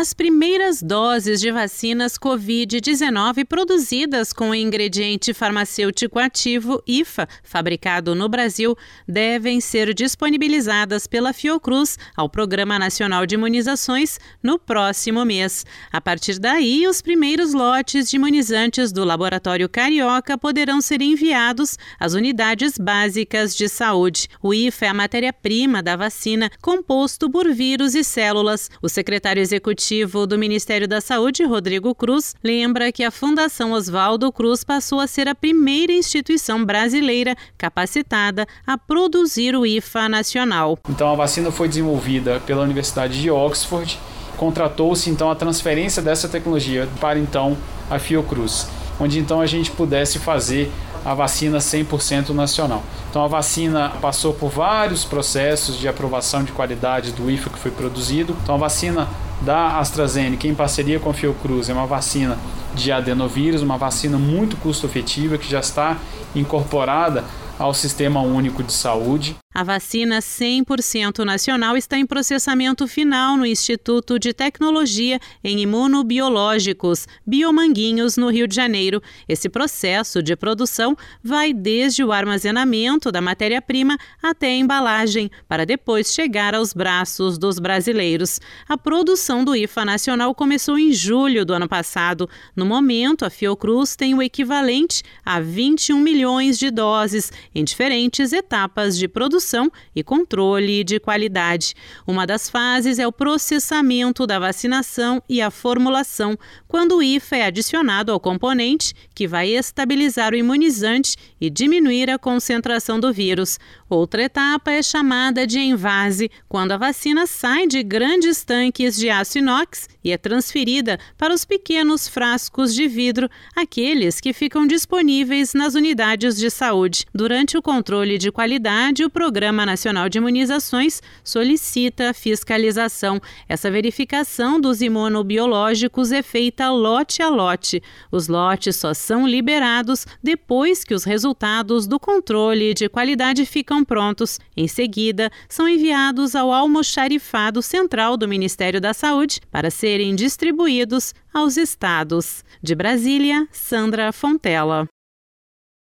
As primeiras doses de vacinas Covid-19 produzidas com o ingrediente farmacêutico ativo IFA, fabricado no Brasil, devem ser disponibilizadas pela Fiocruz ao Programa Nacional de Imunizações no próximo mês. A partir daí, os primeiros lotes de imunizantes do Laboratório Carioca poderão ser enviados às unidades básicas de saúde. O IFA é a matéria-prima da vacina, composto por vírus e células. O secretário executivo do Ministério da Saúde, Rodrigo Cruz, lembra que a Fundação Oswaldo Cruz passou a ser a primeira instituição brasileira capacitada a produzir o IFA nacional. Então a vacina foi desenvolvida pela Universidade de Oxford. Contratou-se então a transferência dessa tecnologia para então a Fiocruz, onde então a gente pudesse fazer a vacina 100% nacional. Então a vacina passou por vários processos de aprovação de qualidade do IFA que foi produzido. Então a vacina da AstraZeneca em parceria com a Fiocruz é uma vacina de adenovírus, uma vacina muito custo-efetiva que já está incorporada ao Sistema Único de Saúde. A vacina 100% nacional está em processamento final no Instituto de Tecnologia em Imunobiológicos, Biomanguinhos, no Rio de Janeiro. Esse processo de produção vai desde o armazenamento da matéria-prima até a embalagem, para depois chegar aos braços dos brasileiros. A produção do IFA nacional começou em julho do ano passado. No momento, a Fiocruz tem o equivalente a 21 milhões de doses em diferentes etapas de produção produção e controle de qualidade. Uma das fases é o processamento da vacinação e a formulação, quando o IFA é adicionado ao componente que vai estabilizar o imunizante e diminuir a concentração do vírus. Outra etapa é chamada de envase, quando a vacina sai de grandes tanques de aço inox e é transferida para os pequenos frascos de vidro, aqueles que ficam disponíveis nas unidades de saúde. Durante o controle de qualidade, o Programa Nacional de Imunizações solicita fiscalização. Essa verificação dos imunobiológicos é feita lote a lote. Os lotes só são liberados depois que os resultados do controle de qualidade ficam prontos. Em seguida, são enviados ao almoxarifado central do Ministério da Saúde para serem distribuídos aos estados. De Brasília, Sandra Fontela.